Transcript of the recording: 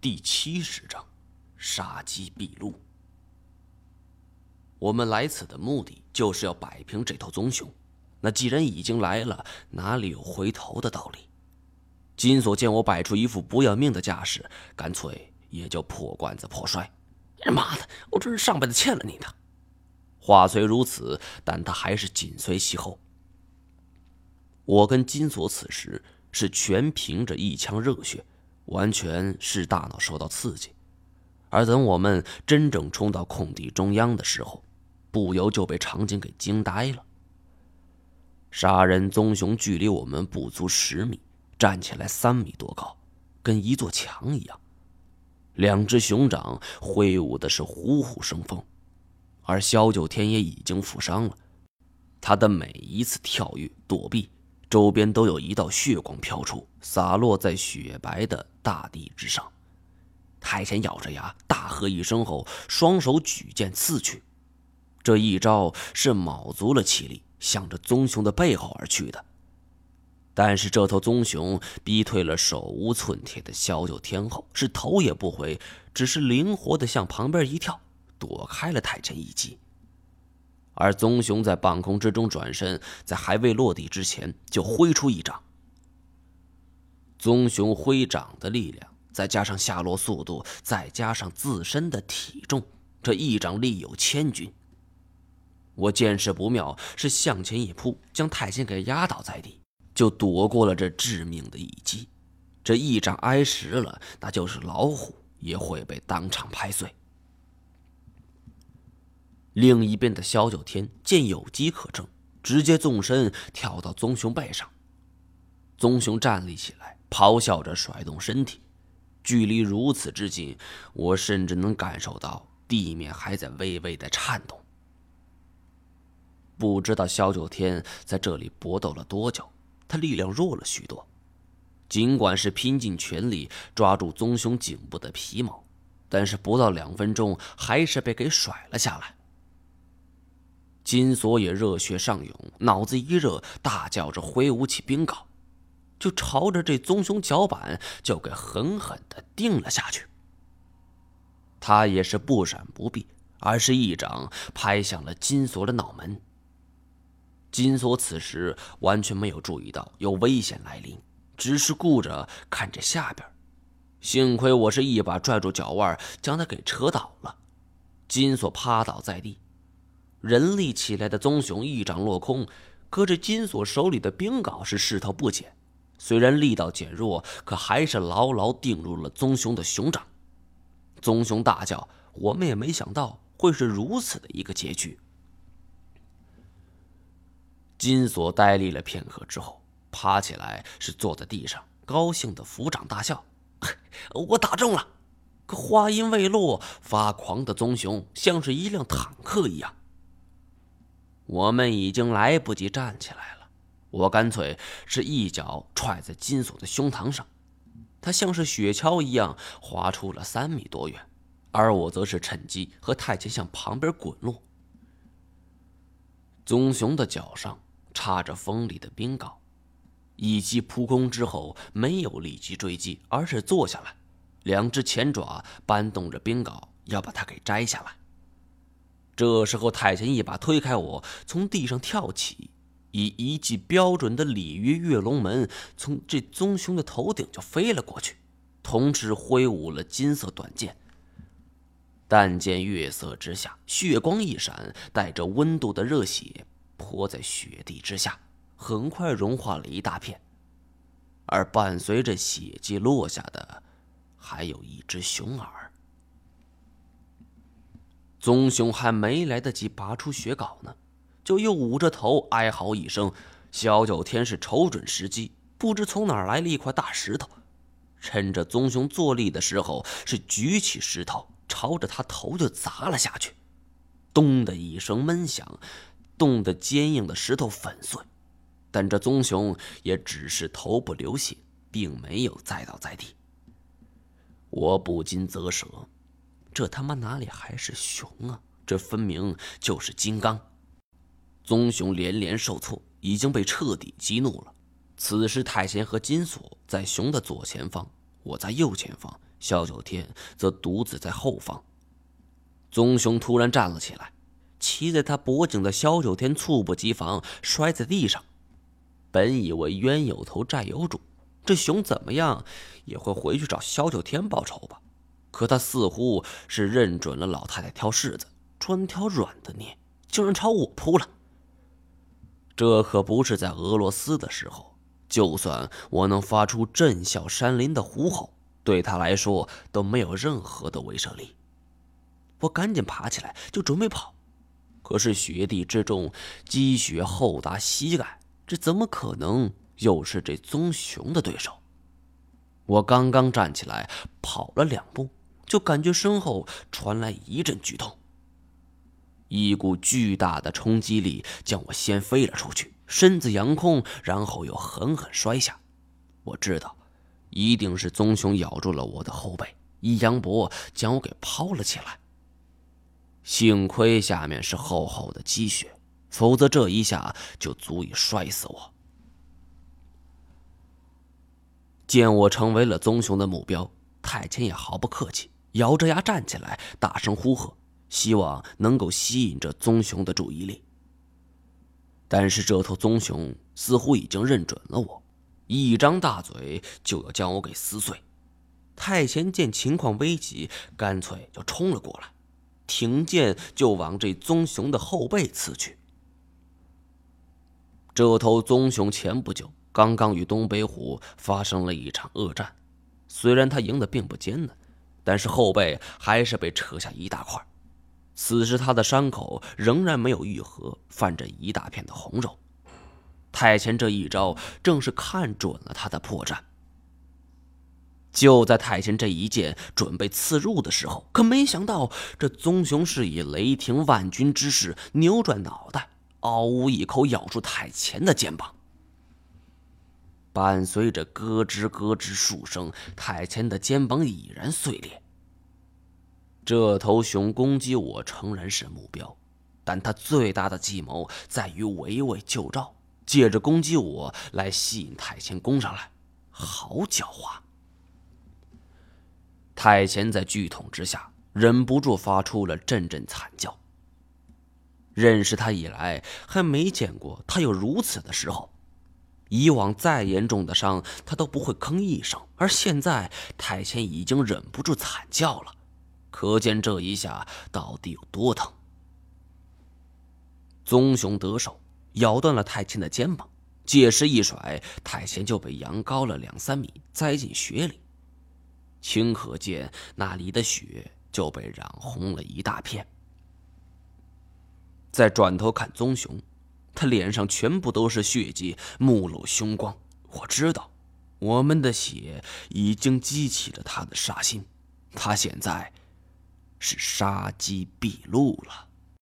第七十章，杀机毕露。我们来此的目的就是要摆平这头棕熊。那既然已经来了，哪里有回头的道理？金锁见我摆出一副不要命的架势，干脆也就破罐子破摔。妈的，我这是上辈子欠了你的。话虽如此，但他还是紧随其后。我跟金锁此时是全凭着一腔热血。完全是大脑受到刺激，而等我们真正冲到空地中央的时候，不由就被场景给惊呆了。杀人棕熊距离我们不足十米，站起来三米多高，跟一座墙一样。两只熊掌挥舞的是虎虎生风，而萧九天也已经负伤了，他的每一次跳跃躲避。周边都有一道血光飘出，洒落在雪白的大地之上。太监咬着牙，大喝一声后，双手举剑刺去。这一招是卯足了气力，向着棕熊的背后而去的。但是这头棕熊逼退了手无寸铁的萧九天后，是头也不回，只是灵活的向旁边一跳，躲开了太监一击。而棕熊在半空之中转身，在还未落地之前就挥出一掌。棕熊挥掌的力量，再加上下落速度，再加上自身的体重，这一掌力有千钧。我见势不妙，是向前一扑，将太监给压倒在地，就躲过了这致命的一击。这一掌挨实了，那就是老虎也会被当场拍碎。另一边的萧九天见有机可乘，直接纵身跳到棕熊背上。棕熊站立起来，咆哮着甩动身体，距离如此之近，我甚至能感受到地面还在微微的颤动。不知道萧九天在这里搏斗了多久，他力量弱了许多。尽管是拼尽全力抓住棕熊颈部的皮毛，但是不到两分钟，还是被给甩了下来。金锁也热血上涌，脑子一热，大叫着挥舞起冰镐，就朝着这棕熊脚板就给狠狠的钉了下去。他也是不闪不避，而是一掌拍向了金锁的脑门。金锁此时完全没有注意到有危险来临，只是顾着看着下边。幸亏我是一把拽住脚腕，将他给扯倒了。金锁趴倒在地。人力起来的棕熊一掌落空，可这金锁手里的冰镐是势头不减，虽然力道减弱，可还是牢牢钉入了棕熊的熊掌。棕熊大叫：“我们也没想到会是如此的一个结局。”金锁呆立了片刻之后，爬起来，是坐在地上，高兴的抚掌大笑：“ 我打中了！”可话音未落，发狂的棕熊像是一辆坦克一样。我们已经来不及站起来了，我干脆是一脚踹在金锁的胸膛上，他像是雪橇一样滑出了三米多远，而我则是趁机和太监向旁边滚落。棕熊的脚上插着锋利的冰镐，一击扑空之后没有立即追击，而是坐下来，两只前爪搬动着冰镐，要把它给摘下来。这时候，太监一把推开我，从地上跳起，以一记标准的鲤鱼跃龙门，从这棕熊的头顶就飞了过去，同时挥舞了金色短剑。但见月色之下，血光一闪，带着温度的热血泼在雪地之下，很快融化了一大片。而伴随着血迹落下的，还有一只熊耳。棕熊还没来得及拔出雪镐呢，就又捂着头哀嚎一声。萧九天是瞅准时机，不知从哪儿来了一块大石头，趁着棕熊坐立的时候，是举起石头朝着他头就砸了下去。咚的一声闷响，冻得坚硬的石头粉碎，但这棕熊也只是头部流血，并没有栽倒在地。我不禁啧舌。这他妈哪里还是熊啊？这分明就是金刚！棕熊连连受挫，已经被彻底激怒了。此时，太贤和金锁在熊的左前方，我在右前方，萧九天则独自在后方。棕熊突然站了起来，骑在他脖颈的萧九天猝不及防摔在地上。本以为冤有头债有主，这熊怎么样也会回去找萧九天报仇吧？可他似乎是认准了老太太挑柿子专挑软的捏，竟然朝我扑了。这可不是在俄罗斯的时候，就算我能发出震啸山林的虎吼，对他来说都没有任何的威慑力。我赶紧爬起来就准备跑，可是雪地之中积雪厚达膝盖。这怎么可能又是这棕熊的对手？我刚刚站起来跑了两步，就感觉身后传来一阵剧痛。一股巨大的冲击力将我掀飞了出去，身子扬空，然后又狠狠摔下。我知道，一定是棕熊咬住了我的后背，一扬脖将我给抛了起来。幸亏下面是厚厚的积雪。否则这一下就足以摔死我。见我成为了棕熊的目标，太监也毫不客气，咬着牙站起来，大声呼喝，希望能够吸引这棕熊的注意力。但是这头棕熊似乎已经认准了我，一张大嘴就要将我给撕碎。太监见情况危急，干脆就冲了过来，挺剑就往这棕熊的后背刺去。这头棕熊前不久刚刚与东北虎发生了一场恶战，虽然他赢得并不艰难，但是后背还是被扯下一大块。此时他的伤口仍然没有愈合，泛着一大片的红肉。太前这一招正是看准了他的破绽。就在太前这一剑准备刺入的时候，可没想到这棕熊是以雷霆万钧之势扭转脑袋。嗷呜一口咬住太前的肩膀，伴随着咯吱咯吱数声，太前的肩膀已然碎裂。这头熊攻击我诚然是目标，但它最大的计谋在于围魏救赵，借着攻击我来吸引太前攻上来，好狡猾！太前在剧痛之下，忍不住发出了阵阵惨叫。认识他以来，还没见过他有如此的时候。以往再严重的伤，他都不会吭一声，而现在太前已经忍不住惨叫了，可见这一下到底有多疼。棕熊得手，咬断了太前的肩膀，借势一甩，太前就被扬高了两三米，栽进雪里。顷刻间，那里的雪就被染红了一大片。再转头看棕熊，他脸上全部都是血迹，目露凶光。我知道，我们的血已经激起了他的杀心，他现在是杀机毕露了。